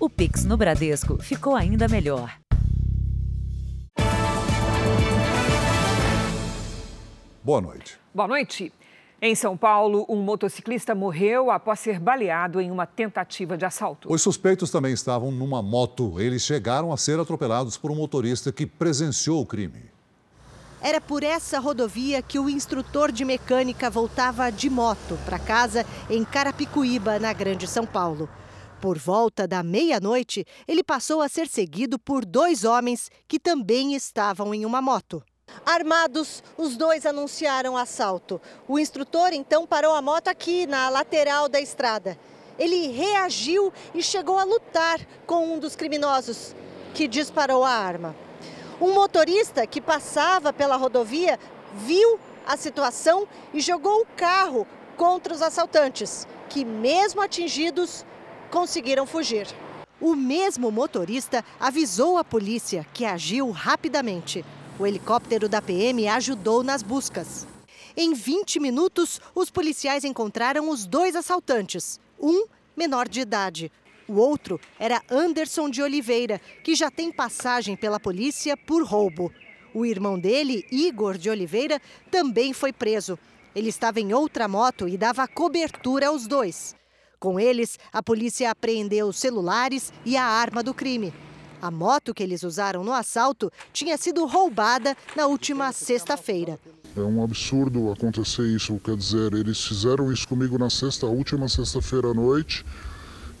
O Pix no Bradesco ficou ainda melhor. Boa noite. Boa noite. Em São Paulo, um motociclista morreu após ser baleado em uma tentativa de assalto. Os suspeitos também estavam numa moto. Eles chegaram a ser atropelados por um motorista que presenciou o crime. Era por essa rodovia que o instrutor de mecânica voltava de moto para casa em Carapicuíba, na Grande São Paulo. Por volta da meia-noite, ele passou a ser seguido por dois homens que também estavam em uma moto. Armados, os dois anunciaram assalto. O instrutor então parou a moto aqui na lateral da estrada. Ele reagiu e chegou a lutar com um dos criminosos, que disparou a arma. Um motorista que passava pela rodovia viu a situação e jogou o carro contra os assaltantes, que, mesmo atingidos, conseguiram fugir. O mesmo motorista avisou a polícia, que agiu rapidamente. O helicóptero da PM ajudou nas buscas. Em 20 minutos, os policiais encontraram os dois assaltantes, um menor de idade, o outro era Anderson de Oliveira, que já tem passagem pela polícia por roubo. O irmão dele, Igor de Oliveira, também foi preso. Ele estava em outra moto e dava cobertura aos dois. Com eles, a polícia apreendeu celulares e a arma do crime. A moto que eles usaram no assalto tinha sido roubada na última sexta-feira. É um absurdo acontecer isso, quer dizer, eles fizeram isso comigo na sexta, última sexta-feira à noite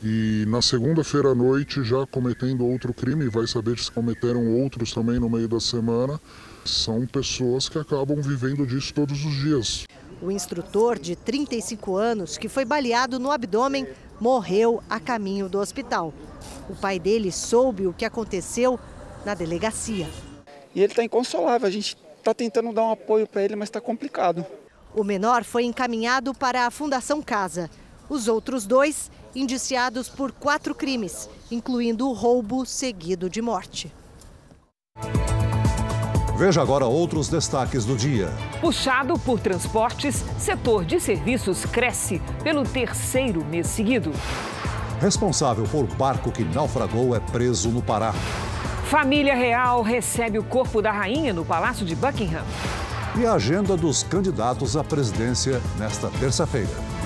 e na segunda-feira à noite já cometendo outro crime, vai saber se cometeram outros também no meio da semana. São pessoas que acabam vivendo disso todos os dias. O instrutor de 35 anos, que foi baleado no abdômen, morreu a caminho do hospital. O pai dele soube o que aconteceu na delegacia. E ele está inconsolável, a gente está tentando dar um apoio para ele, mas está complicado. O menor foi encaminhado para a Fundação Casa. Os outros dois indiciados por quatro crimes, incluindo o roubo seguido de morte. Veja agora outros destaques do dia. Puxado por transportes, setor de serviços cresce pelo terceiro mês seguido. Responsável por barco que naufragou é preso no Pará. Família real recebe o corpo da rainha no Palácio de Buckingham. E a agenda dos candidatos à presidência nesta terça-feira.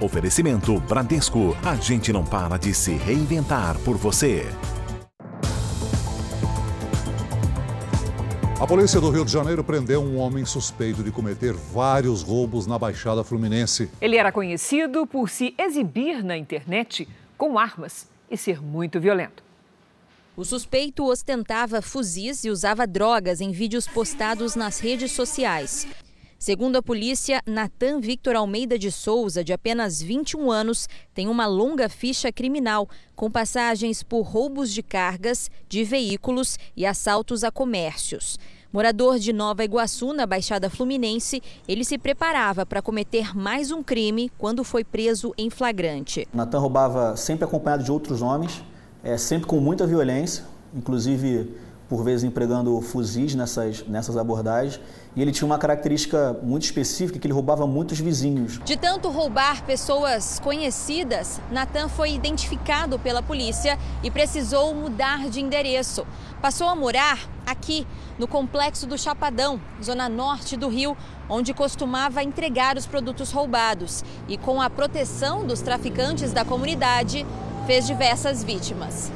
Oferecimento Bradesco. A gente não para de se reinventar por você. A polícia do Rio de Janeiro prendeu um homem suspeito de cometer vários roubos na Baixada Fluminense. Ele era conhecido por se exibir na internet com armas e ser muito violento. O suspeito ostentava fuzis e usava drogas em vídeos postados nas redes sociais. Segundo a polícia, Natan Victor Almeida de Souza, de apenas 21 anos, tem uma longa ficha criminal, com passagens por roubos de cargas, de veículos e assaltos a comércios. Morador de Nova Iguaçu, na Baixada Fluminense, ele se preparava para cometer mais um crime quando foi preso em flagrante. Natan roubava sempre acompanhado de outros homens, é, sempre com muita violência, inclusive por vezes empregando fuzis nessas, nessas abordagens. E ele tinha uma característica muito específica que ele roubava muitos vizinhos. De tanto roubar pessoas conhecidas, Natan foi identificado pela polícia e precisou mudar de endereço. Passou a morar aqui, no complexo do Chapadão, zona norte do Rio, onde costumava entregar os produtos roubados. E com a proteção dos traficantes da comunidade, fez diversas vítimas.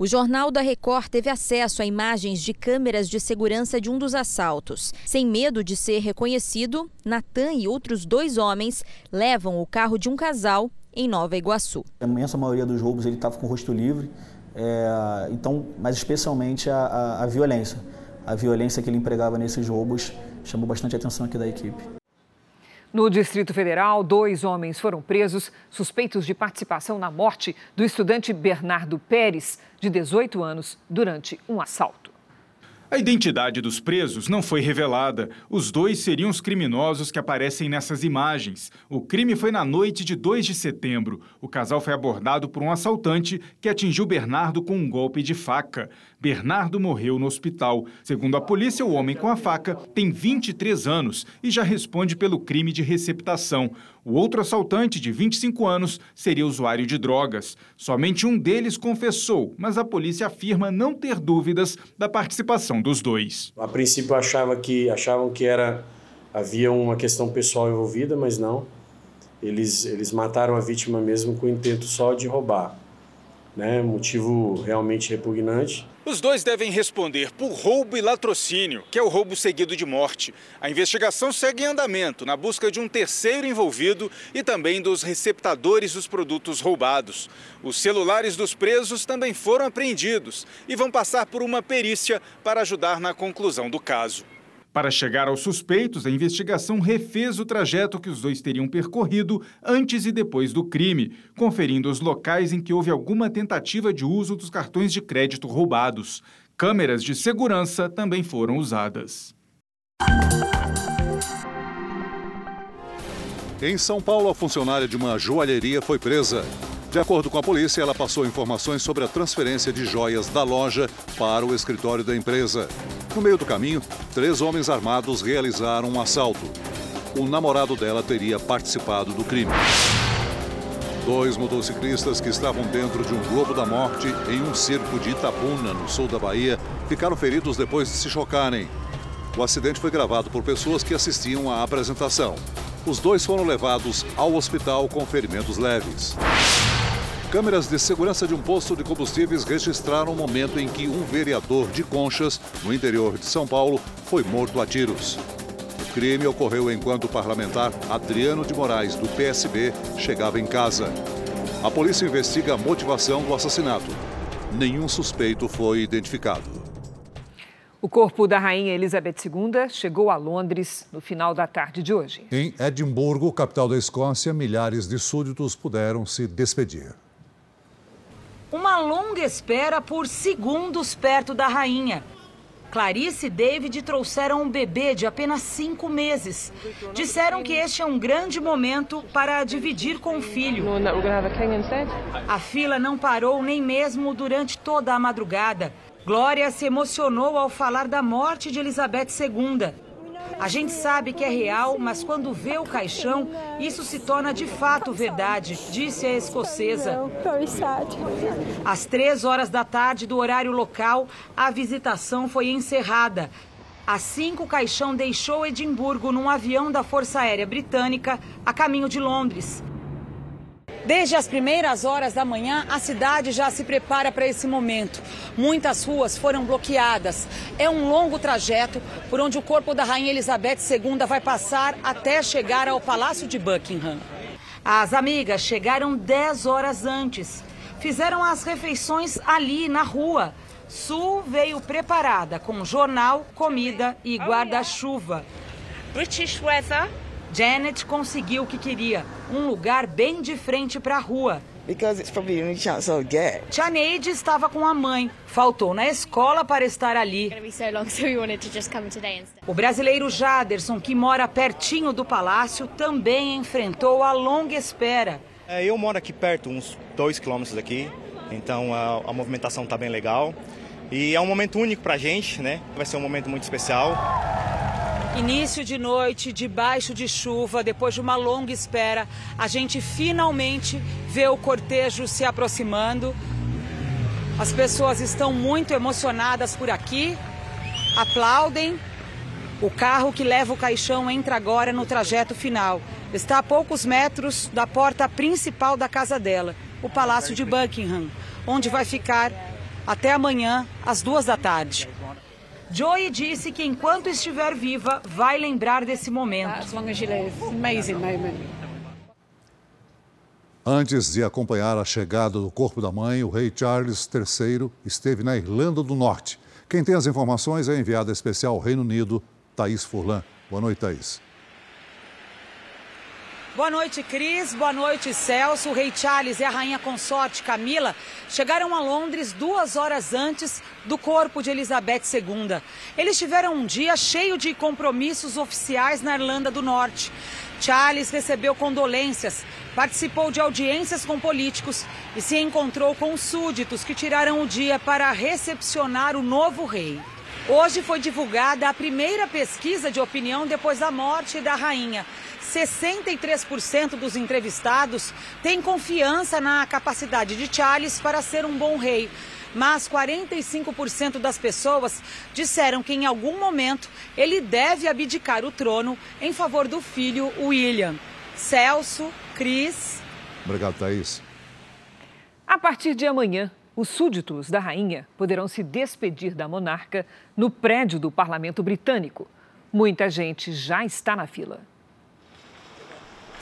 O Jornal da Record teve acesso a imagens de câmeras de segurança de um dos assaltos. Sem medo de ser reconhecido, Natan e outros dois homens levam o carro de um casal em Nova Iguaçu. A imensa maioria dos roubos ele estava com o rosto livre, é, então, mas especialmente a, a, a violência. A violência que ele empregava nesses roubos chamou bastante atenção aqui da equipe. No Distrito Federal, dois homens foram presos suspeitos de participação na morte do estudante Bernardo Pérez, de 18 anos, durante um assalto. A identidade dos presos não foi revelada. Os dois seriam os criminosos que aparecem nessas imagens. O crime foi na noite de 2 de setembro. O casal foi abordado por um assaltante que atingiu Bernardo com um golpe de faca. Bernardo morreu no hospital. Segundo a polícia, o homem com a faca tem 23 anos e já responde pelo crime de receptação. O outro assaltante, de 25 anos, seria usuário de drogas. Somente um deles confessou, mas a polícia afirma não ter dúvidas da participação dos dois. A princípio achava que achavam que era havia uma questão pessoal envolvida, mas não. Eles eles mataram a vítima mesmo com o intento só de roubar, né? Motivo realmente repugnante. Os dois devem responder por roubo e latrocínio, que é o roubo seguido de morte. A investigação segue em andamento na busca de um terceiro envolvido e também dos receptadores dos produtos roubados. Os celulares dos presos também foram apreendidos e vão passar por uma perícia para ajudar na conclusão do caso. Para chegar aos suspeitos, a investigação refez o trajeto que os dois teriam percorrido antes e depois do crime, conferindo os locais em que houve alguma tentativa de uso dos cartões de crédito roubados. Câmeras de segurança também foram usadas. Em São Paulo, a funcionária de uma joalheria foi presa. De acordo com a polícia, ela passou informações sobre a transferência de joias da loja para o escritório da empresa. No meio do caminho, três homens armados realizaram um assalto. O namorado dela teria participado do crime. Dois motociclistas que estavam dentro de um globo da morte em um circo de Itabuna, no sul da Bahia, ficaram feridos depois de se chocarem. O acidente foi gravado por pessoas que assistiam à apresentação. Os dois foram levados ao hospital com ferimentos leves. Câmeras de segurança de um posto de combustíveis registraram o momento em que um vereador de Conchas, no interior de São Paulo, foi morto a tiros. O crime ocorreu enquanto o parlamentar Adriano de Moraes, do PSB, chegava em casa. A polícia investiga a motivação do assassinato. Nenhum suspeito foi identificado. O corpo da rainha Elizabeth II chegou a Londres no final da tarde de hoje. Em Edimburgo, capital da Escócia, milhares de súditos puderam se despedir. Uma longa espera por segundos perto da rainha. Clarice e David trouxeram um bebê de apenas cinco meses. Disseram que este é um grande momento para dividir com o filho. A fila não parou nem mesmo durante toda a madrugada. Glória se emocionou ao falar da morte de Elizabeth II. A gente sabe que é real, mas quando vê o caixão, isso se torna de fato verdade, disse a escocesa. Às três horas da tarde do horário local, a visitação foi encerrada. Às cinco, o caixão deixou Edimburgo num avião da Força Aérea Britânica a caminho de Londres. Desde as primeiras horas da manhã, a cidade já se prepara para esse momento. Muitas ruas foram bloqueadas. É um longo trajeto por onde o corpo da Rainha Elizabeth II vai passar até chegar ao Palácio de Buckingham. As amigas chegaram 10 horas antes. Fizeram as refeições ali na rua. Sul veio preparada com jornal, comida e guarda-chuva. British weather Janet conseguiu o que queria, um lugar bem de frente para a rua. Tia Neide estava com a mãe, faltou na escola para estar ali. O brasileiro Jaderson, que mora pertinho do palácio, também enfrentou a longa espera. É, eu moro aqui perto, uns dois quilômetros daqui, então a, a movimentação está bem legal. E é um momento único para a gente, né? Vai ser um momento muito especial. Início de noite, debaixo de chuva, depois de uma longa espera, a gente finalmente vê o cortejo se aproximando. As pessoas estão muito emocionadas por aqui, aplaudem. O carro que leva o caixão entra agora no trajeto final. Está a poucos metros da porta principal da casa dela, o Palácio de Buckingham, onde vai ficar até amanhã, às duas da tarde. Joey disse que enquanto estiver viva, vai lembrar desse momento. Antes de acompanhar a chegada do corpo da mãe, o rei Charles III esteve na Irlanda do Norte. Quem tem as informações é a enviada especial ao Reino Unido, Thaís Furlan. Boa noite, Thaís. Boa noite, Cris. Boa noite, Celso. O rei Charles e a rainha consorte Camila chegaram a Londres duas horas antes do corpo de Elizabeth II. Eles tiveram um dia cheio de compromissos oficiais na Irlanda do Norte. Charles recebeu condolências, participou de audiências com políticos e se encontrou com súditos que tiraram o dia para recepcionar o novo rei. Hoje foi divulgada a primeira pesquisa de opinião depois da morte da rainha. 63% dos entrevistados têm confiança na capacidade de Charles para ser um bom rei. Mas 45% das pessoas disseram que em algum momento ele deve abdicar o trono em favor do filho William. Celso, Cris. Obrigado, Thaís. A partir de amanhã, os súditos da rainha poderão se despedir da monarca no prédio do parlamento britânico. Muita gente já está na fila.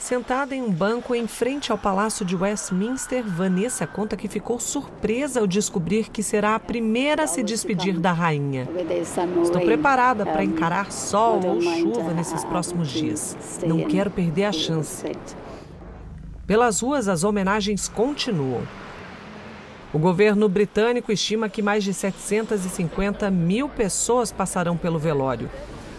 Sentada em um banco em frente ao Palácio de Westminster, Vanessa conta que ficou surpresa ao descobrir que será a primeira a se despedir da rainha. Estou preparada para encarar sol ou chuva nesses próximos dias. Não quero perder a chance. Pelas ruas, as homenagens continuam. O governo britânico estima que mais de 750 mil pessoas passarão pelo velório.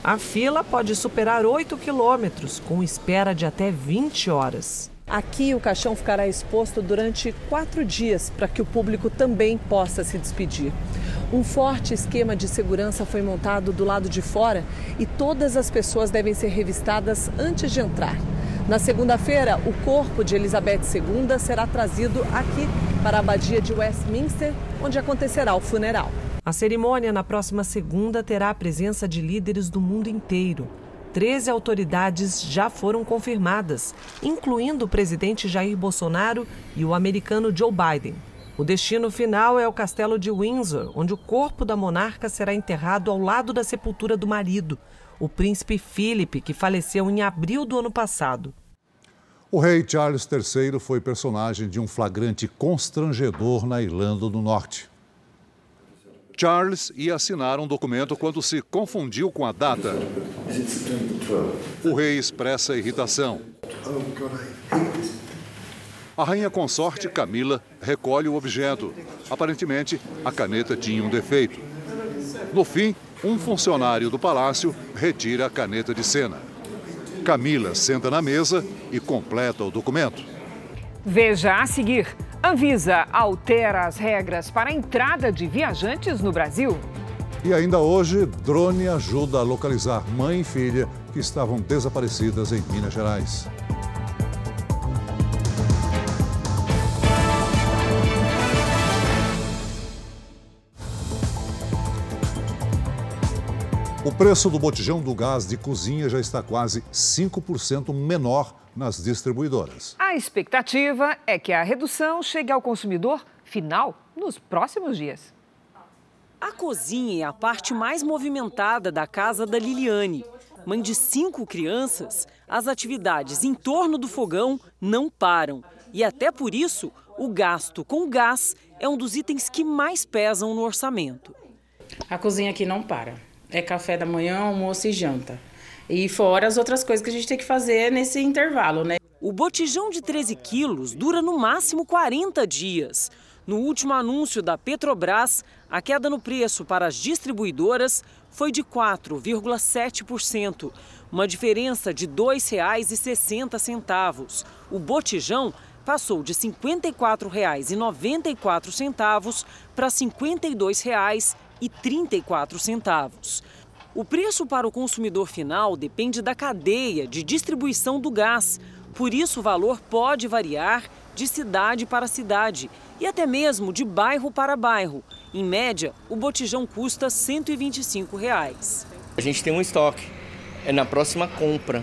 A fila pode superar 8 quilômetros, com espera de até 20 horas. Aqui o caixão ficará exposto durante quatro dias para que o público também possa se despedir. Um forte esquema de segurança foi montado do lado de fora e todas as pessoas devem ser revistadas antes de entrar. Na segunda-feira, o corpo de Elizabeth II será trazido aqui para a abadia de Westminster, onde acontecerá o funeral. A cerimônia na próxima segunda terá a presença de líderes do mundo inteiro. Treze autoridades já foram confirmadas, incluindo o presidente Jair Bolsonaro e o americano Joe Biden. O destino final é o castelo de Windsor, onde o corpo da monarca será enterrado ao lado da sepultura do marido, o príncipe Philip, que faleceu em abril do ano passado. O rei Charles III foi personagem de um flagrante constrangedor na Irlanda do Norte. Charles ia assinar um documento quando se confundiu com a data. O rei expressa irritação. A rainha consorte Camila recolhe o objeto. Aparentemente, a caneta tinha um defeito. No fim, um funcionário do palácio retira a caneta de cena. Camila senta na mesa e completa o documento. Veja a seguir. Anvisa altera as regras para a entrada de viajantes no Brasil. E ainda hoje, drone ajuda a localizar mãe e filha que estavam desaparecidas em Minas Gerais. O preço do botijão do gás de cozinha já está quase 5% menor nas distribuidoras. A expectativa é que a redução chegue ao consumidor final nos próximos dias. A cozinha é a parte mais movimentada da casa da Liliane. Mãe de cinco crianças, as atividades em torno do fogão não param. E até por isso, o gasto com gás é um dos itens que mais pesam no orçamento. A cozinha aqui não para. É café da manhã, almoço e janta. E fora as outras coisas que a gente tem que fazer nesse intervalo, né? O botijão de 13 quilos dura no máximo 40 dias. No último anúncio da Petrobras, a queda no preço para as distribuidoras foi de 4,7%, uma diferença de R$ 2,60. O botijão passou de R$ 54,94 para R$ 52,34. O preço para o consumidor final depende da cadeia de distribuição do gás. Por isso, o valor pode variar de cidade para cidade e até mesmo de bairro para bairro. Em média, o botijão custa 125 reais. A gente tem um estoque, é na próxima compra.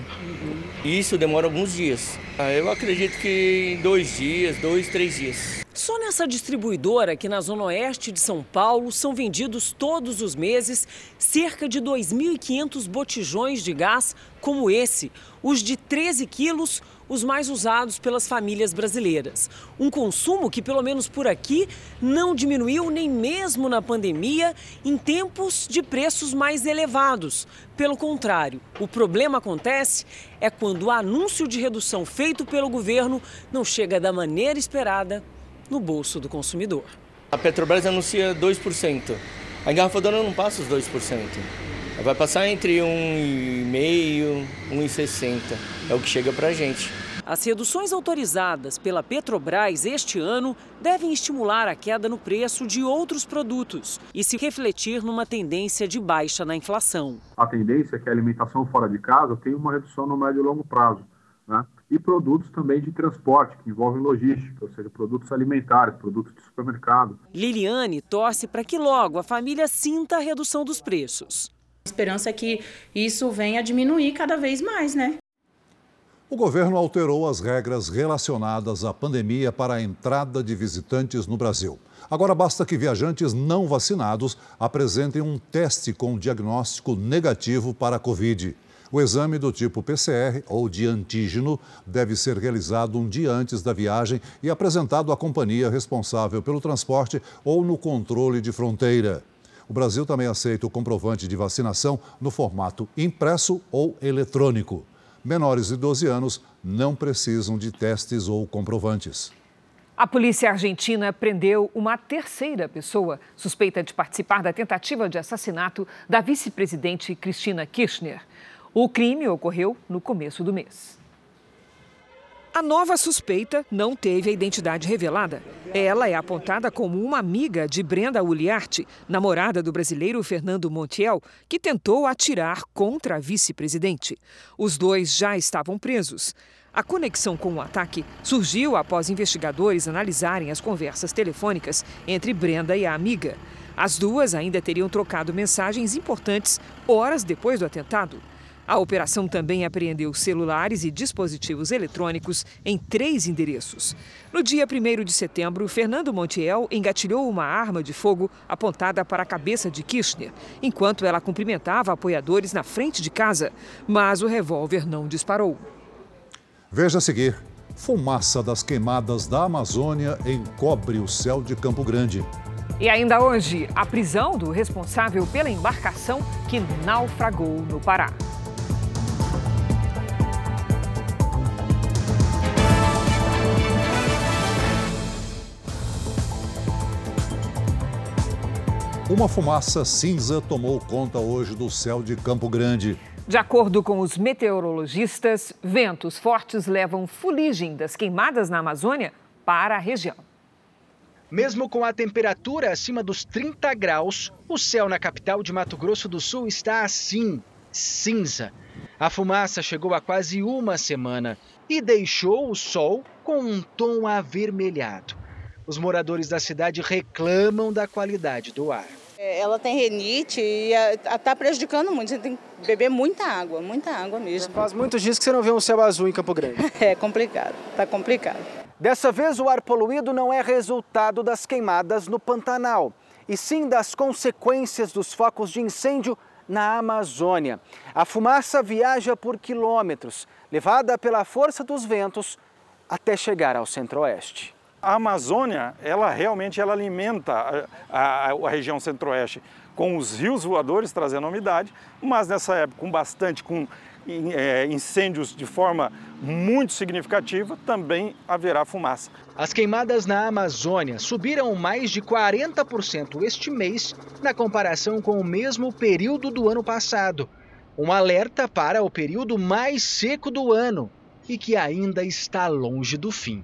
Isso demora alguns dias. Ah, eu acredito que em dois dias, dois, três dias. Só nessa distribuidora aqui na Zona Oeste de São Paulo são vendidos todos os meses cerca de 2.500 botijões de gás como esse, os de 13 quilos, os mais usados pelas famílias brasileiras. Um consumo que, pelo menos por aqui, não diminuiu nem mesmo na pandemia, em tempos de preços mais elevados. Pelo contrário, o problema acontece é quando o anúncio de redução feito pelo governo não chega da maneira esperada no bolso do consumidor. A Petrobras anuncia 2%. A engarrafadora não passa os 2%. Vai passar entre 1,5 e 1,60. É o que chega para a gente. As reduções autorizadas pela Petrobras este ano devem estimular a queda no preço de outros produtos e se refletir numa tendência de baixa na inflação. A tendência é que a alimentação fora de casa tenha uma redução no médio e longo prazo. Né? e produtos também de transporte, que envolvem logística, ou seja, produtos alimentares, produtos de supermercado. Liliane torce para que logo a família sinta a redução dos preços. Esperança é que isso venha a diminuir cada vez mais, né? O governo alterou as regras relacionadas à pandemia para a entrada de visitantes no Brasil. Agora basta que viajantes não vacinados apresentem um teste com diagnóstico negativo para a Covid. O exame do tipo PCR ou de antígeno deve ser realizado um dia antes da viagem e apresentado à companhia responsável pelo transporte ou no controle de fronteira. O Brasil também aceita o comprovante de vacinação no formato impresso ou eletrônico. Menores de 12 anos não precisam de testes ou comprovantes. A polícia argentina prendeu uma terceira pessoa suspeita de participar da tentativa de assassinato da vice-presidente Cristina Kirchner. O crime ocorreu no começo do mês. A nova suspeita não teve a identidade revelada. Ela é apontada como uma amiga de Brenda Uliarte, namorada do brasileiro Fernando Montiel, que tentou atirar contra a vice-presidente. Os dois já estavam presos. A conexão com o ataque surgiu após investigadores analisarem as conversas telefônicas entre Brenda e a amiga. As duas ainda teriam trocado mensagens importantes horas depois do atentado. A operação também apreendeu celulares e dispositivos eletrônicos em três endereços. No dia 1 de setembro, Fernando Montiel engatilhou uma arma de fogo apontada para a cabeça de Kirchner, enquanto ela cumprimentava apoiadores na frente de casa, mas o revólver não disparou. Veja a seguir: fumaça das queimadas da Amazônia encobre o céu de Campo Grande. E ainda hoje, a prisão do responsável pela embarcação que naufragou no Pará. Uma fumaça cinza tomou conta hoje do céu de Campo Grande. De acordo com os meteorologistas, ventos fortes levam fuligem das queimadas na Amazônia para a região. Mesmo com a temperatura acima dos 30 graus, o céu na capital de Mato Grosso do Sul está assim, cinza. A fumaça chegou há quase uma semana e deixou o sol com um tom avermelhado. Os moradores da cidade reclamam da qualidade do ar. É, ela tem renite e está prejudicando muito. Você tem que beber muita água, muita água mesmo. Faz muitos dias que você não vê um céu azul em Campo Grande. É complicado, está complicado. Dessa vez, o ar poluído não é resultado das queimadas no Pantanal, e sim das consequências dos focos de incêndio na Amazônia. A fumaça viaja por quilômetros, levada pela força dos ventos até chegar ao centro-oeste a Amazônia, ela realmente ela alimenta a, a, a região centro-oeste com os rios voadores trazendo umidade, mas nessa época com bastante, com é, incêndios de forma muito significativa, também haverá fumaça. As queimadas na Amazônia subiram mais de 40% este mês na comparação com o mesmo período do ano passado. Um alerta para o período mais seco do ano e que ainda está longe do fim.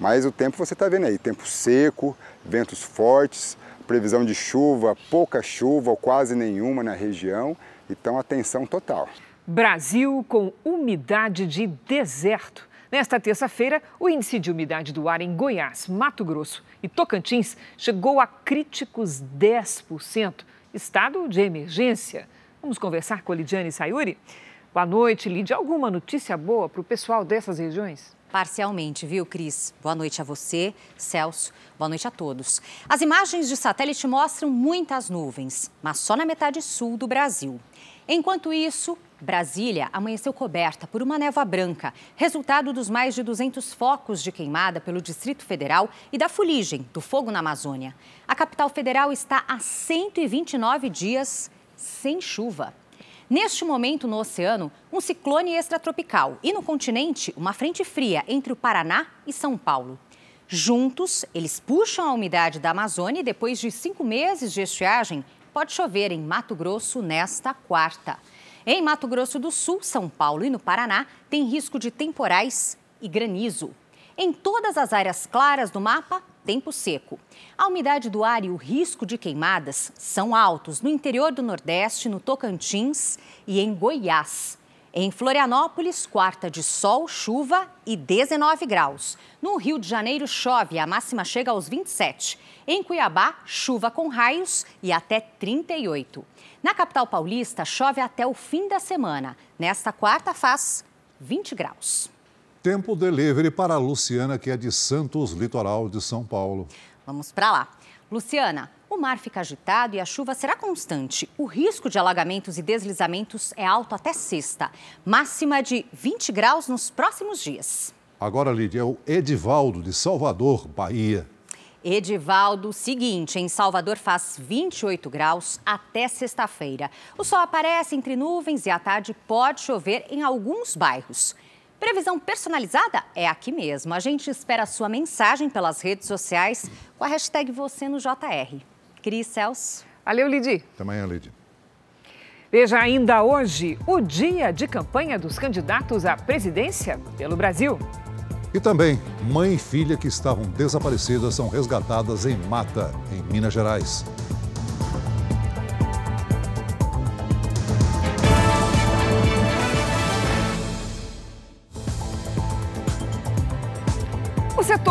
Mas o tempo você está vendo aí, tempo seco, ventos fortes, previsão de chuva, pouca chuva ou quase nenhuma na região, então atenção total. Brasil com umidade de deserto. Nesta terça-feira, o índice de umidade do ar em Goiás, Mato Grosso e Tocantins chegou a críticos 10%, estado de emergência. Vamos conversar com a Lidiane Sayuri? Boa noite, Lidia. Alguma notícia boa para o pessoal dessas regiões? Parcialmente, viu, Cris? Boa noite a você, Celso. Boa noite a todos. As imagens de satélite mostram muitas nuvens, mas só na metade sul do Brasil. Enquanto isso, Brasília amanheceu coberta por uma névoa branca, resultado dos mais de 200 focos de queimada pelo Distrito Federal e da fuligem do fogo na Amazônia. A capital federal está há 129 dias sem chuva. Neste momento, no oceano, um ciclone extratropical e no continente, uma frente fria entre o Paraná e São Paulo. Juntos, eles puxam a umidade da Amazônia e depois de cinco meses de estiagem, pode chover em Mato Grosso nesta quarta. Em Mato Grosso do Sul, São Paulo e no Paraná, tem risco de temporais e granizo. Em todas as áreas claras do mapa, tempo seco. A umidade do ar e o risco de queimadas são altos no interior do Nordeste, no Tocantins e em Goiás. Em Florianópolis, quarta de sol, chuva e 19 graus. No Rio de Janeiro, chove, a máxima chega aos 27. Em Cuiabá, chuva com raios e até 38. Na capital paulista, chove até o fim da semana. Nesta quarta, faz 20 graus. Tempo delivery para a Luciana, que é de Santos, litoral de São Paulo. Vamos para lá. Luciana, o mar fica agitado e a chuva será constante. O risco de alagamentos e deslizamentos é alto até sexta. Máxima de 20 graus nos próximos dias. Agora, Lídia, é o Edivaldo, de Salvador, Bahia. Edivaldo, seguinte, em Salvador faz 28 graus até sexta-feira. O sol aparece entre nuvens e à tarde pode chover em alguns bairros. Previsão personalizada é aqui mesmo. A gente espera a sua mensagem pelas redes sociais com a hashtag você no JR. Cris Celso. Valeu, Lidi. Até amanhã, Lidi. Veja ainda hoje o dia de campanha dos candidatos à presidência pelo Brasil. E também, mãe e filha que estavam desaparecidas são resgatadas em Mata, em Minas Gerais.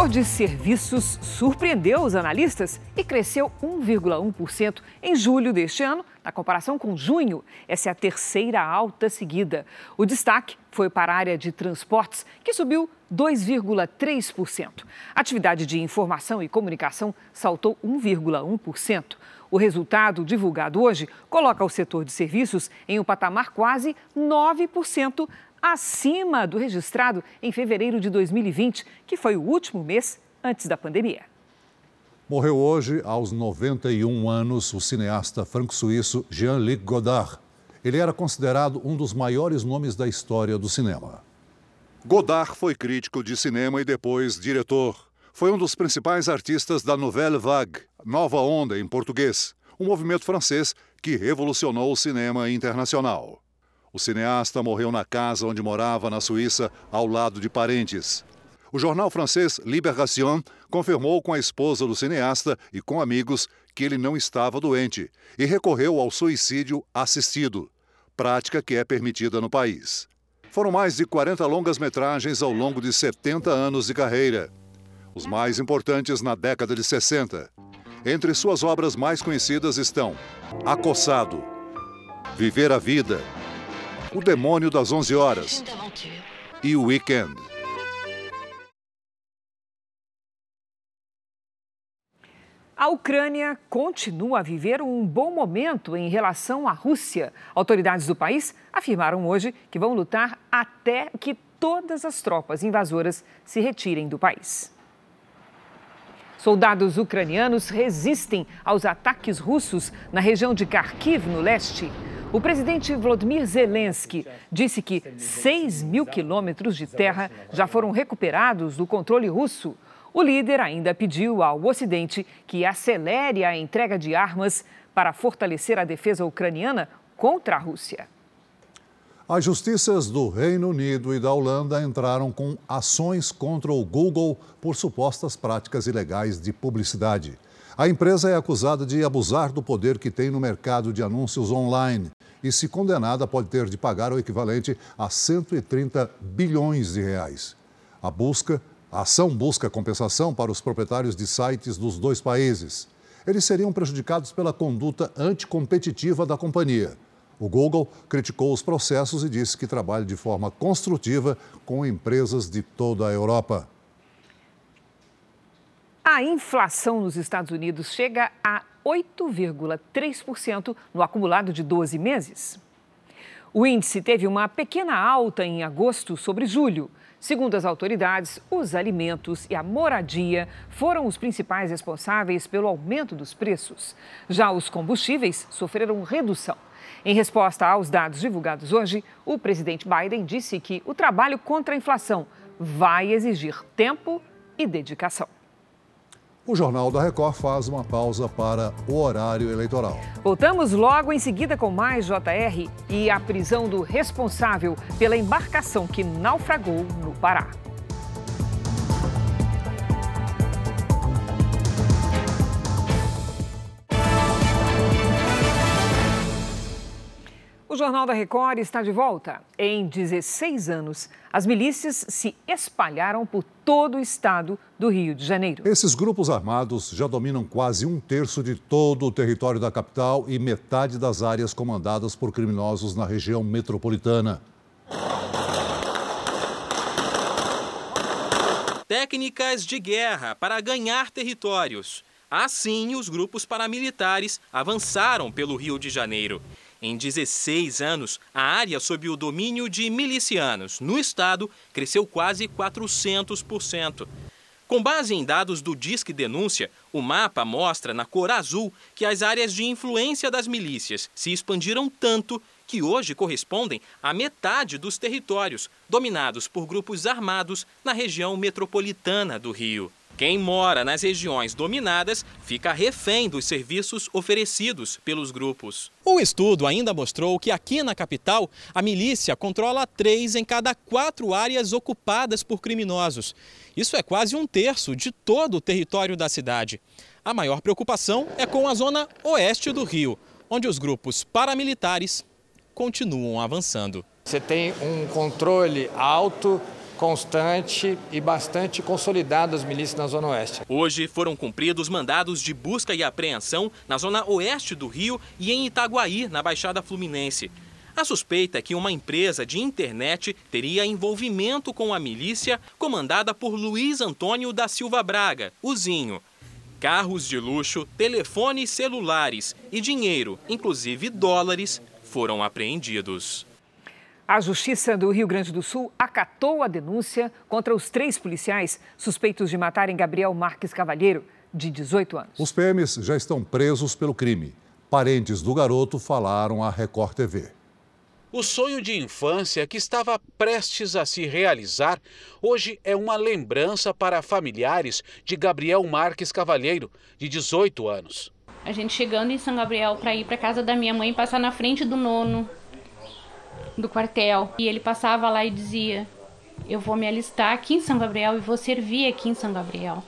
De serviços surpreendeu os analistas e cresceu 1,1% em julho deste ano, na comparação com junho. Essa é a terceira alta seguida. O destaque foi para a área de transportes, que subiu 2,3%. A atividade de informação e comunicação saltou 1,1%. O resultado divulgado hoje coloca o setor de serviços em um patamar quase 9% acima do registrado em fevereiro de 2020, que foi o último mês antes da pandemia. Morreu hoje, aos 91 anos, o cineasta franco-suíço Jean-Luc Godard. Ele era considerado um dos maiores nomes da história do cinema. Godard foi crítico de cinema e depois diretor. Foi um dos principais artistas da Nouvelle Vague, Nova Onda em português, um movimento francês que revolucionou o cinema internacional. O cineasta morreu na casa onde morava na Suíça, ao lado de parentes. O jornal francês Libération confirmou com a esposa do cineasta e com amigos que ele não estava doente e recorreu ao suicídio assistido, prática que é permitida no país. Foram mais de 40 longas-metragens ao longo de 70 anos de carreira, os mais importantes na década de 60. Entre suas obras mais conhecidas estão Acossado, Viver a Vida, o Demônio das 11 Horas e o Weekend. A Ucrânia continua a viver um bom momento em relação à Rússia. Autoridades do país afirmaram hoje que vão lutar até que todas as tropas invasoras se retirem do país. Soldados ucranianos resistem aos ataques russos na região de Kharkiv, no leste. O presidente Volodymyr Zelensky disse que 6 mil quilômetros de terra já foram recuperados do controle russo. O líder ainda pediu ao Ocidente que acelere a entrega de armas para fortalecer a defesa ucraniana contra a Rússia. As justiças do Reino Unido e da Holanda entraram com ações contra o Google por supostas práticas ilegais de publicidade. A empresa é acusada de abusar do poder que tem no mercado de anúncios online e, se condenada, pode ter de pagar o equivalente a 130 bilhões de reais. A busca, a ação busca compensação para os proprietários de sites dos dois países. Eles seriam prejudicados pela conduta anticompetitiva da companhia. O Google criticou os processos e disse que trabalha de forma construtiva com empresas de toda a Europa. A inflação nos Estados Unidos chega a 8,3% no acumulado de 12 meses. O índice teve uma pequena alta em agosto sobre julho. Segundo as autoridades, os alimentos e a moradia foram os principais responsáveis pelo aumento dos preços. Já os combustíveis sofreram redução. Em resposta aos dados divulgados hoje, o presidente Biden disse que o trabalho contra a inflação vai exigir tempo e dedicação. O Jornal da Record faz uma pausa para o horário eleitoral. Voltamos logo em seguida com mais JR e a prisão do responsável pela embarcação que naufragou no Pará. O Jornal da Record está de volta. Em 16 anos, as milícias se espalharam por todo o estado do Rio de Janeiro. Esses grupos armados já dominam quase um terço de todo o território da capital e metade das áreas comandadas por criminosos na região metropolitana. Técnicas de guerra para ganhar territórios. Assim, os grupos paramilitares avançaram pelo Rio de Janeiro. Em 16 anos, a área sob o domínio de milicianos no estado cresceu quase 400%. Com base em dados do Disque Denúncia, o mapa mostra na cor azul que as áreas de influência das milícias se expandiram tanto que hoje correspondem à metade dos territórios dominados por grupos armados na região metropolitana do Rio. Quem mora nas regiões dominadas fica refém dos serviços oferecidos pelos grupos. O estudo ainda mostrou que aqui na capital, a milícia controla três em cada quatro áreas ocupadas por criminosos. Isso é quase um terço de todo o território da cidade. A maior preocupação é com a zona oeste do Rio, onde os grupos paramilitares continuam avançando. Você tem um controle alto constante e bastante consolidado das milícias na Zona Oeste. Hoje foram cumpridos mandados de busca e apreensão na Zona Oeste do Rio e em Itaguaí, na Baixada Fluminense. A suspeita é que uma empresa de internet teria envolvimento com a milícia comandada por Luiz Antônio da Silva Braga, o Zinho. Carros de luxo, telefones celulares e dinheiro, inclusive dólares, foram apreendidos. A Justiça do Rio Grande do Sul acatou a denúncia contra os três policiais suspeitos de matarem Gabriel Marques Cavalheiro, de 18 anos. Os PMs já estão presos pelo crime. Parentes do garoto falaram à Record TV. O sonho de infância que estava prestes a se realizar hoje é uma lembrança para familiares de Gabriel Marques Cavalheiro, de 18 anos. A gente chegando em São Gabriel para ir para casa da minha mãe, passar na frente do nono, do quartel. E ele passava lá e dizia: Eu vou me alistar aqui em São Gabriel e vou servir aqui em São Gabriel.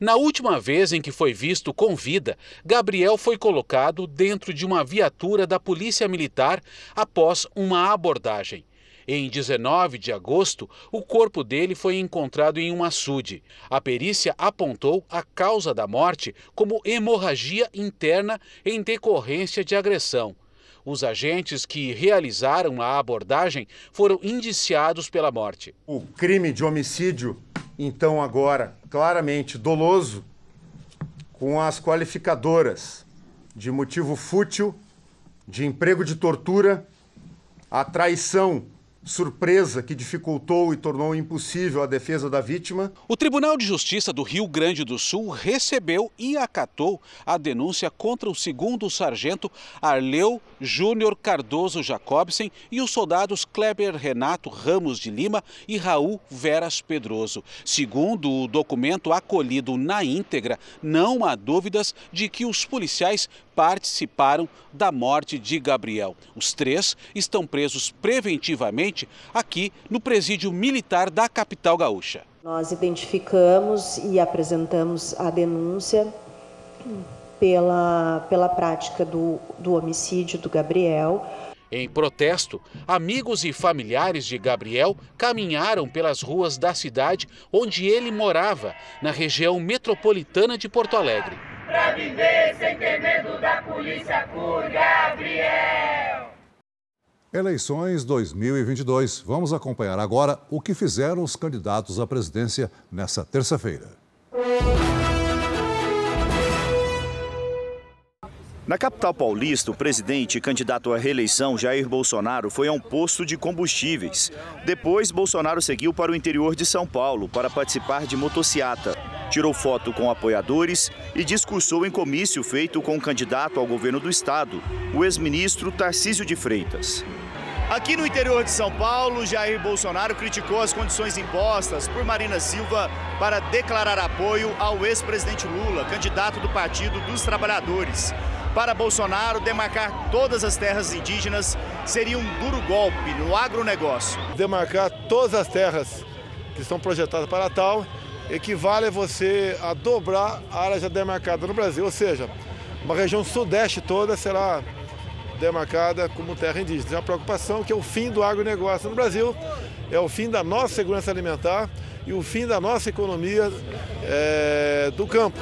Na última vez em que foi visto com vida, Gabriel foi colocado dentro de uma viatura da Polícia Militar após uma abordagem. Em 19 de agosto, o corpo dele foi encontrado em um açude. A perícia apontou a causa da morte como hemorragia interna em decorrência de agressão. Os agentes que realizaram a abordagem foram indiciados pela morte. O crime de homicídio, então, agora claramente doloso, com as qualificadoras de motivo fútil, de emprego de tortura, a traição surpresa que dificultou e tornou impossível a defesa da vítima. O Tribunal de Justiça do Rio Grande do Sul recebeu e acatou a denúncia contra o segundo sargento Arleu Júnior Cardoso Jacobsen e os soldados Kleber Renato Ramos de Lima e Raul Veras Pedroso. Segundo o documento acolhido na íntegra, não há dúvidas de que os policiais participaram da morte de Gabriel. Os três estão presos preventivamente aqui no presídio militar da capital gaúcha. Nós identificamos e apresentamos a denúncia pela, pela prática do, do homicídio do Gabriel. Em protesto, amigos e familiares de Gabriel caminharam pelas ruas da cidade onde ele morava, na região metropolitana de Porto Alegre pra viver sem ter medo da polícia por Gabriel. Eleições 2022. Vamos acompanhar agora o que fizeram os candidatos à presidência nessa terça-feira. Na capital paulista, o presidente e candidato à reeleição, Jair Bolsonaro, foi a um posto de combustíveis. Depois, Bolsonaro seguiu para o interior de São Paulo para participar de motociata. Tirou foto com apoiadores e discursou em comício feito com o candidato ao governo do estado, o ex-ministro Tarcísio de Freitas. Aqui no interior de São Paulo, Jair Bolsonaro criticou as condições impostas por Marina Silva para declarar apoio ao ex-presidente Lula, candidato do Partido dos Trabalhadores. Para Bolsonaro, demarcar todas as terras indígenas seria um duro golpe no agronegócio. Demarcar todas as terras que estão projetadas para tal equivale a você a dobrar a área já demarcada no Brasil, ou seja, uma região sudeste toda será demarcada como terra indígena. É uma preocupação que é o fim do agronegócio no Brasil, é o fim da nossa segurança alimentar e o fim da nossa economia é, do campo.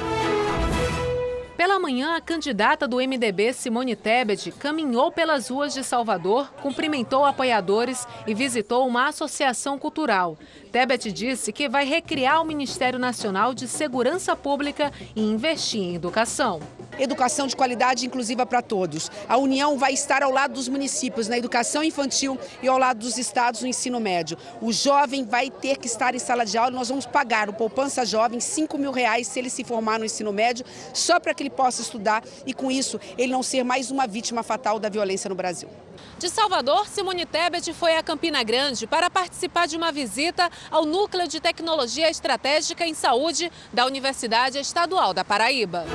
Pela manhã, a candidata do MDB, Simone Tebet, caminhou pelas ruas de Salvador, cumprimentou apoiadores e visitou uma associação cultural. Tebet disse que vai recriar o Ministério Nacional de Segurança Pública e investir em educação educação de qualidade inclusiva para todos. A União vai estar ao lado dos municípios na educação infantil e ao lado dos estados no ensino médio. O jovem vai ter que estar em sala de aula. Nós vamos pagar o Poupança Jovem 5 mil reais se ele se formar no ensino médio, só para que ele possa estudar e, com isso, ele não ser mais uma vítima fatal da violência no Brasil. De Salvador, Simone Tebet foi a Campina Grande para participar de uma visita ao Núcleo de Tecnologia Estratégica em Saúde da Universidade Estadual da Paraíba.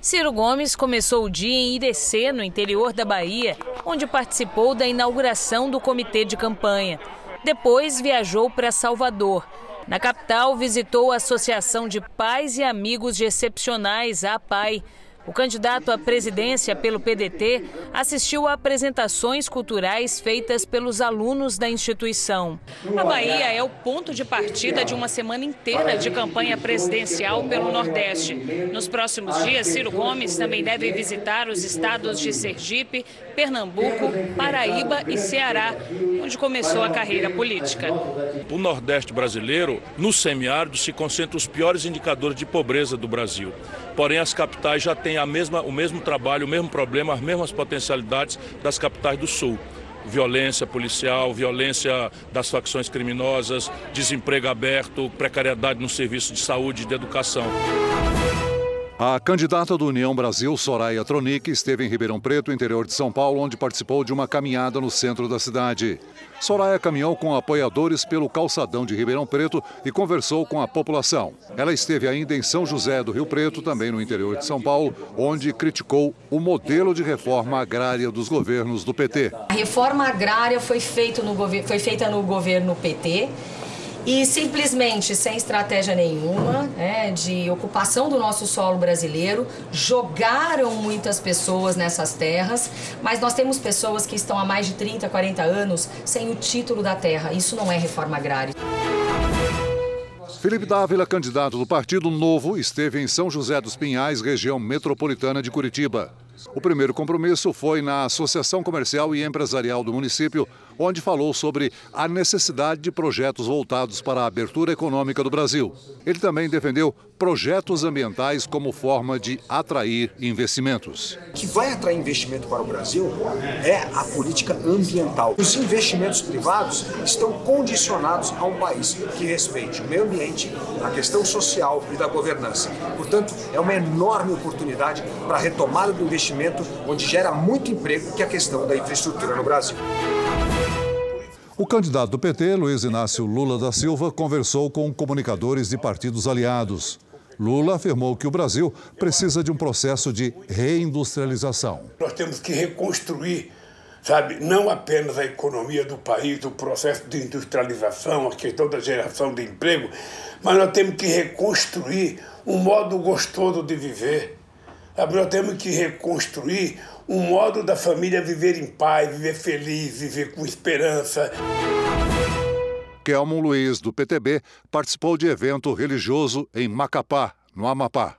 Ciro Gomes começou o dia em Irecê, no interior da Bahia, onde participou da inauguração do comitê de campanha. Depois viajou para Salvador. Na capital, visitou a Associação de Pais e Amigos de Excepcionais, a APAI. O candidato à presidência pelo PDT assistiu a apresentações culturais feitas pelos alunos da instituição. A Bahia é o ponto de partida de uma semana inteira de campanha presidencial pelo Nordeste. Nos próximos dias, Ciro Gomes também deve visitar os estados de Sergipe, Pernambuco, Paraíba e Ceará, onde começou a carreira política. O Nordeste brasileiro, no semiárido, se concentra os piores indicadores de pobreza do Brasil. Porém, as capitais já têm a mesma, o mesmo trabalho, o mesmo problema, as mesmas potencialidades das capitais do Sul violência policial, violência das facções criminosas, desemprego aberto, precariedade no serviço de saúde e de educação. A candidata do União Brasil, Soraya Tronic, esteve em Ribeirão Preto, interior de São Paulo, onde participou de uma caminhada no centro da cidade. Soraya caminhou com apoiadores pelo calçadão de Ribeirão Preto e conversou com a população. Ela esteve ainda em São José do Rio Preto, também no interior de São Paulo, onde criticou o modelo de reforma agrária dos governos do PT. A reforma agrária foi, feito no, foi feita no governo PT e simplesmente sem estratégia nenhuma né, de ocupação do nosso solo brasileiro, jogaram muitas pessoas nessas terras, mas nós temos pessoas que estão há mais de 30, 40 anos sem o título da terra. Isso não é reforma agrária. Felipe Dávila, candidato do Partido Novo, esteve em São José dos Pinhais, região metropolitana de Curitiba. O primeiro compromisso foi na Associação Comercial e Empresarial do município, onde falou sobre a necessidade de projetos voltados para a abertura econômica do Brasil. Ele também defendeu projetos ambientais como forma de atrair investimentos. O que vai atrair investimento para o Brasil é a política ambiental. Os investimentos privados estão condicionados a um país que respeite o meio ambiente, a questão social e da governança. Portanto, é uma enorme oportunidade para a retomada do investimento, onde gera muito emprego, que é a questão da infraestrutura no Brasil. O candidato do PT, Luiz Inácio Lula da Silva, conversou com comunicadores de partidos aliados. Lula afirmou que o Brasil precisa de um processo de reindustrialização. Nós temos que reconstruir, sabe, não apenas a economia do país, o processo de industrialização, a questão da geração de emprego, mas nós temos que reconstruir um modo gostoso de viver. Nós temos que reconstruir um modo da família viver em paz, viver feliz, viver com esperança. Kelmo Luiz, do PTB, participou de evento religioso em Macapá, no Amapá.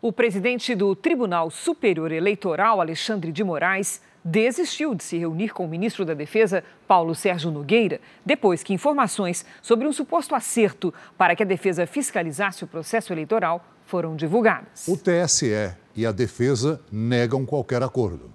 O presidente do Tribunal Superior Eleitoral, Alexandre de Moraes, desistiu de se reunir com o ministro da Defesa, Paulo Sérgio Nogueira, depois que informações sobre um suposto acerto para que a defesa fiscalizasse o processo eleitoral foram divulgadas. O TSE e a defesa negam qualquer acordo.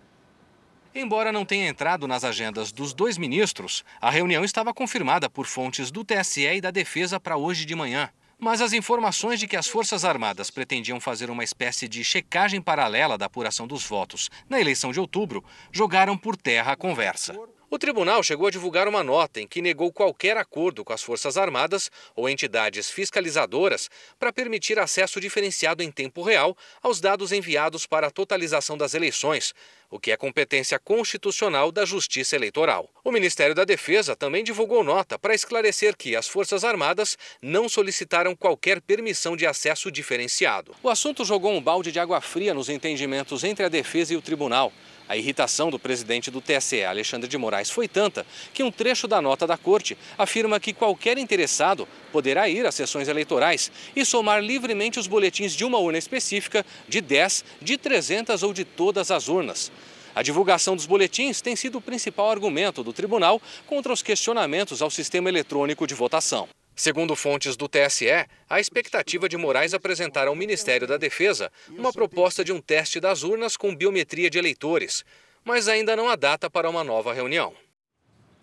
Embora não tenha entrado nas agendas dos dois ministros, a reunião estava confirmada por fontes do TSE e da Defesa para hoje de manhã. Mas as informações de que as Forças Armadas pretendiam fazer uma espécie de checagem paralela da apuração dos votos na eleição de outubro jogaram por terra a conversa. O tribunal chegou a divulgar uma nota em que negou qualquer acordo com as Forças Armadas ou entidades fiscalizadoras para permitir acesso diferenciado em tempo real aos dados enviados para a totalização das eleições, o que é competência constitucional da Justiça Eleitoral. O Ministério da Defesa também divulgou nota para esclarecer que as Forças Armadas não solicitaram qualquer permissão de acesso diferenciado. O assunto jogou um balde de água fria nos entendimentos entre a defesa e o tribunal. A irritação do presidente do TSE, Alexandre de Moraes, foi tanta que um trecho da nota da corte afirma que qualquer interessado poderá ir às sessões eleitorais e somar livremente os boletins de uma urna específica, de 10, de 300 ou de todas as urnas. A divulgação dos boletins tem sido o principal argumento do tribunal contra os questionamentos ao sistema eletrônico de votação. Segundo fontes do TSE, a expectativa de Moraes apresentar ao Ministério da Defesa uma proposta de um teste das urnas com biometria de eleitores, mas ainda não há data para uma nova reunião.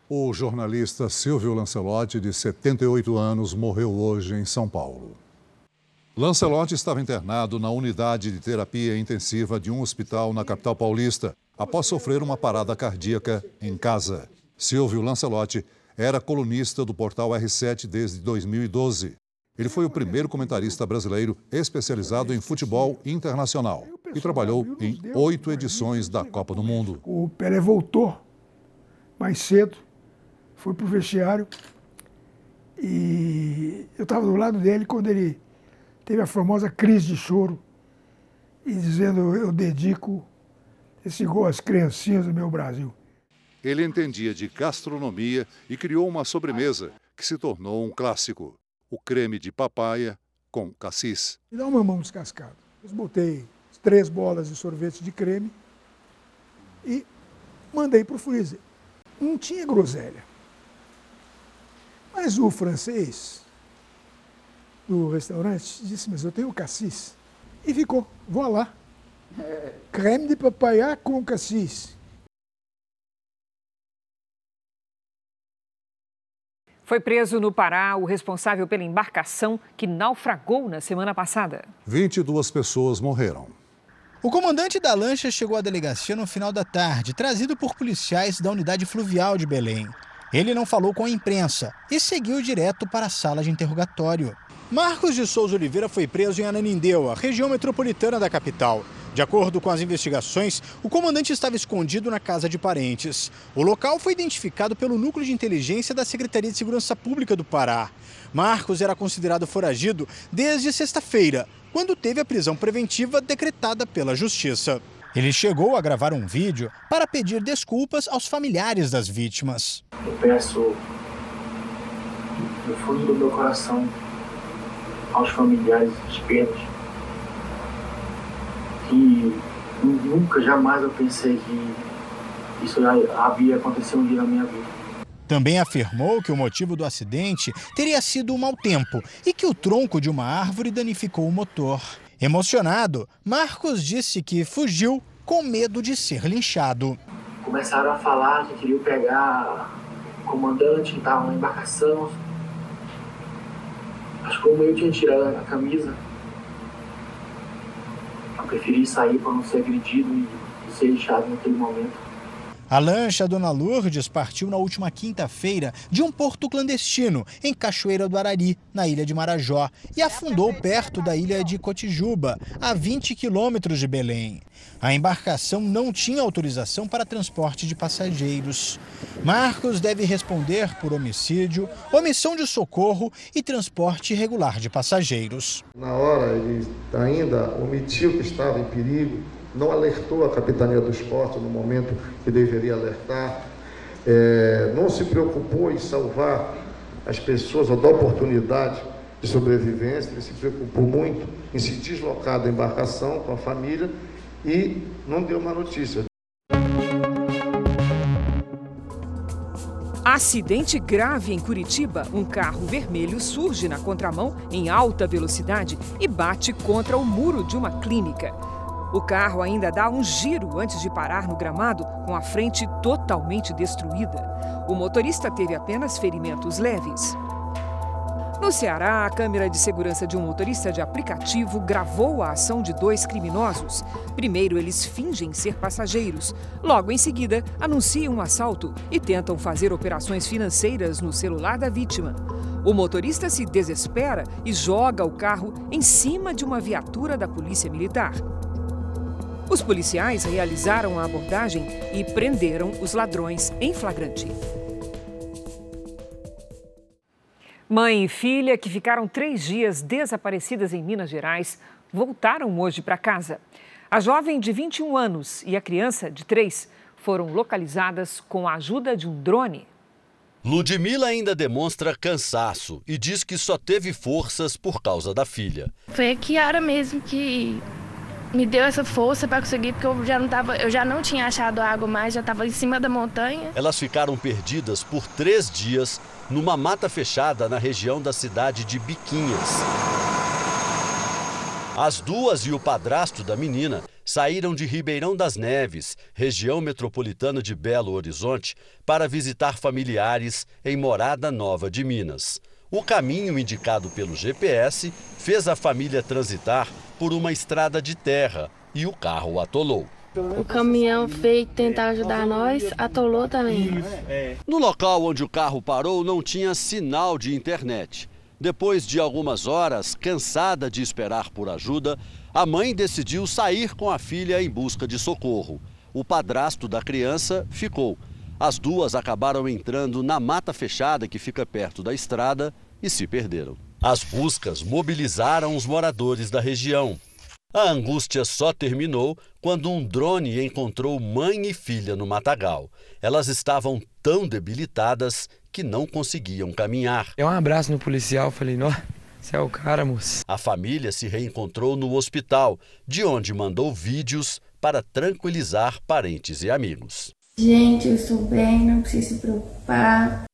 O jornalista Silvio Lancelotti, de 78 anos, morreu hoje em São Paulo. Lancelotti estava internado na unidade de terapia intensiva de um hospital na capital paulista, após sofrer uma parada cardíaca em casa. Silvio Lancelotti era colunista do portal R7 desde 2012. Ele foi o primeiro comentarista brasileiro especializado em futebol internacional e trabalhou em oito edições da Copa do Mundo. O Pelé voltou mais cedo, foi para o vestiário e eu estava do lado dele quando ele teve a famosa crise de choro e dizendo: Eu dedico esse gol às criancinhas do meu Brasil. Ele entendia de gastronomia e criou uma sobremesa que se tornou um clássico: o creme de papaya com cassis. Me dá um mamão descascado. Eu botei três bolas de sorvete de creme e mandei para o freezer. Não tinha groselha. Mas o francês do restaurante disse, mas eu tenho cassis. E ficou, vou lá. Creme de papaya com cassis. Foi preso no Pará o responsável pela embarcação que naufragou na semana passada. 22 pessoas morreram. O comandante da lancha chegou à delegacia no final da tarde, trazido por policiais da unidade fluvial de Belém. Ele não falou com a imprensa e seguiu direto para a sala de interrogatório. Marcos de Souza Oliveira foi preso em Ananindeua, região metropolitana da capital. De acordo com as investigações, o comandante estava escondido na casa de parentes. O local foi identificado pelo Núcleo de Inteligência da Secretaria de Segurança Pública do Pará. Marcos era considerado foragido desde sexta-feira, quando teve a prisão preventiva decretada pela Justiça. Ele chegou a gravar um vídeo para pedir desculpas aos familiares das vítimas. Eu peço do fundo do meu coração aos familiares de Pedro que nunca, jamais eu pensei que isso havia acontecido um dia na minha vida. Também afirmou que o motivo do acidente teria sido o mau tempo e que o tronco de uma árvore danificou o motor. Emocionado, Marcos disse que fugiu com medo de ser linchado. Começaram a falar que queriam pegar o comandante que estava na embarcação. Acho que como eu tinha tirado a camisa, eu preferi sair para não ser agredido e ser lixado naquele momento. A lancha Dona Lourdes partiu na última quinta-feira de um porto clandestino, em Cachoeira do Arari, na ilha de Marajó, e afundou perto da ilha de Cotijuba, a 20 quilômetros de Belém. A embarcação não tinha autorização para transporte de passageiros. Marcos deve responder por homicídio, omissão de socorro e transporte irregular de passageiros. Na hora, ele ainda omitiu que estava em perigo não alertou a Capitania do Esporte no momento que deveria alertar, é, não se preocupou em salvar as pessoas ou dar oportunidade de sobrevivência, ele se preocupou muito em se deslocar da embarcação com a família e não deu uma notícia. Acidente grave em Curitiba. Um carro vermelho surge na contramão em alta velocidade e bate contra o muro de uma clínica. O carro ainda dá um giro antes de parar no gramado, com a frente totalmente destruída. O motorista teve apenas ferimentos leves. No Ceará, a câmera de segurança de um motorista de aplicativo gravou a ação de dois criminosos. Primeiro, eles fingem ser passageiros. Logo em seguida, anunciam um assalto e tentam fazer operações financeiras no celular da vítima. O motorista se desespera e joga o carro em cima de uma viatura da Polícia Militar. Os policiais realizaram a abordagem e prenderam os ladrões em flagrante. Mãe e filha, que ficaram três dias desaparecidas em Minas Gerais, voltaram hoje para casa. A jovem de 21 anos e a criança de 3 foram localizadas com a ajuda de um drone. Ludmila ainda demonstra cansaço e diz que só teve forças por causa da filha. Foi a Kiara mesmo que me deu essa força para conseguir, porque eu já não tava, eu já não tinha achado água mais, já estava em cima da montanha. Elas ficaram perdidas por três dias numa mata fechada na região da cidade de Biquinhas. As duas e o padrasto da menina saíram de Ribeirão das Neves, região metropolitana de Belo Horizonte, para visitar familiares em Morada Nova de Minas. O caminho indicado pelo GPS fez a família transitar por uma estrada de terra e o carro atolou. O caminhão veio tentar ajudar nós, atolou também. No local onde o carro parou não tinha sinal de internet. Depois de algumas horas, cansada de esperar por ajuda, a mãe decidiu sair com a filha em busca de socorro. O padrasto da criança ficou. As duas acabaram entrando na mata fechada que fica perto da estrada e se perderam. As buscas mobilizaram os moradores da região. A angústia só terminou quando um drone encontrou mãe e filha no matagal. Elas estavam tão debilitadas que não conseguiam caminhar. É um abraço no policial, falei, não, você é o cara, moço. A família se reencontrou no hospital, de onde mandou vídeos para tranquilizar parentes e amigos. Gente, eu estou bem, não precisa se preocupar.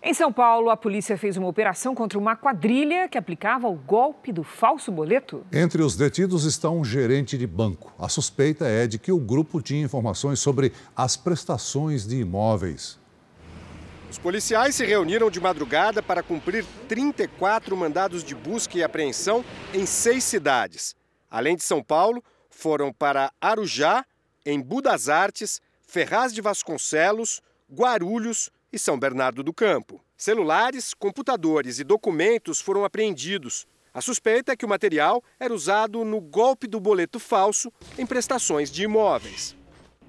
Em São Paulo, a polícia fez uma operação contra uma quadrilha que aplicava o golpe do falso boleto. Entre os detidos está um gerente de banco. A suspeita é de que o grupo tinha informações sobre as prestações de imóveis. Os policiais se reuniram de madrugada para cumprir 34 mandados de busca e apreensão em seis cidades. Além de São Paulo, foram para Arujá, em Budas Artes, Ferraz de Vasconcelos, Guarulhos, e São Bernardo do Campo. Celulares, computadores e documentos foram apreendidos. A suspeita é que o material era usado no golpe do boleto falso em prestações de imóveis.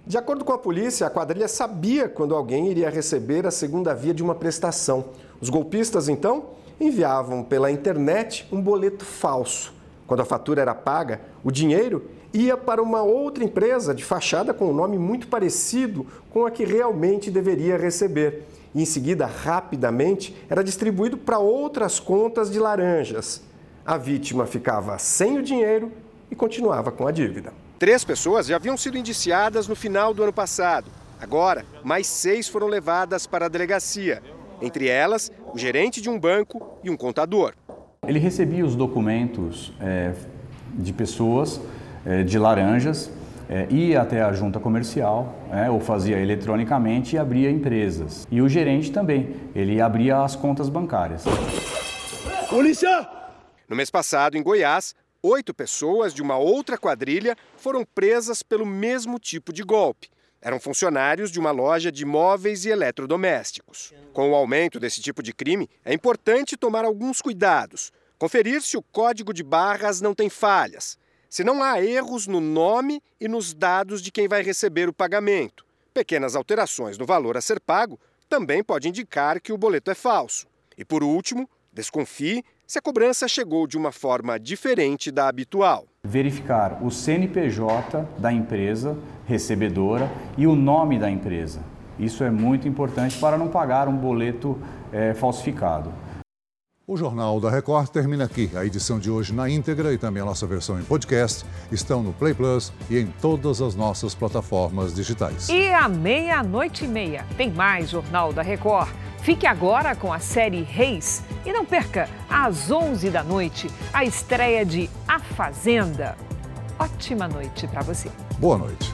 De acordo com a polícia, a quadrilha sabia quando alguém iria receber a segunda via de uma prestação. Os golpistas, então, enviavam pela internet um boleto falso. Quando a fatura era paga, o dinheiro ia para uma outra empresa de fachada com um nome muito parecido com a que realmente deveria receber. E em seguida, rapidamente, era distribuído para outras contas de laranjas. A vítima ficava sem o dinheiro e continuava com a dívida. Três pessoas já haviam sido indiciadas no final do ano passado. Agora, mais seis foram levadas para a delegacia. Entre elas, o gerente de um banco e um contador. Ele recebia os documentos é, de pessoas de laranjas, é, ia até a junta comercial, é, ou fazia eletronicamente e abria empresas. E o gerente também, ele abria as contas bancárias. Polícia! No mês passado, em Goiás, oito pessoas de uma outra quadrilha foram presas pelo mesmo tipo de golpe. Eram funcionários de uma loja de móveis e eletrodomésticos. Com o aumento desse tipo de crime, é importante tomar alguns cuidados. Conferir se o código de barras não tem falhas se não há erros no nome e nos dados de quem vai receber o pagamento. Pequenas alterações no valor a ser pago também pode indicar que o boleto é falso. E por último, desconfie se a cobrança chegou de uma forma diferente da habitual. Verificar o CNPJ da empresa recebedora e o nome da empresa. Isso é muito importante para não pagar um boleto é, falsificado. O Jornal da Record termina aqui. A edição de hoje na íntegra e também a nossa versão em podcast estão no Play Plus e em todas as nossas plataformas digitais. E à meia-noite e meia tem mais Jornal da Record. Fique agora com a série Reis e não perca, às 11 da noite, a estreia de A Fazenda. Ótima noite para você. Boa noite.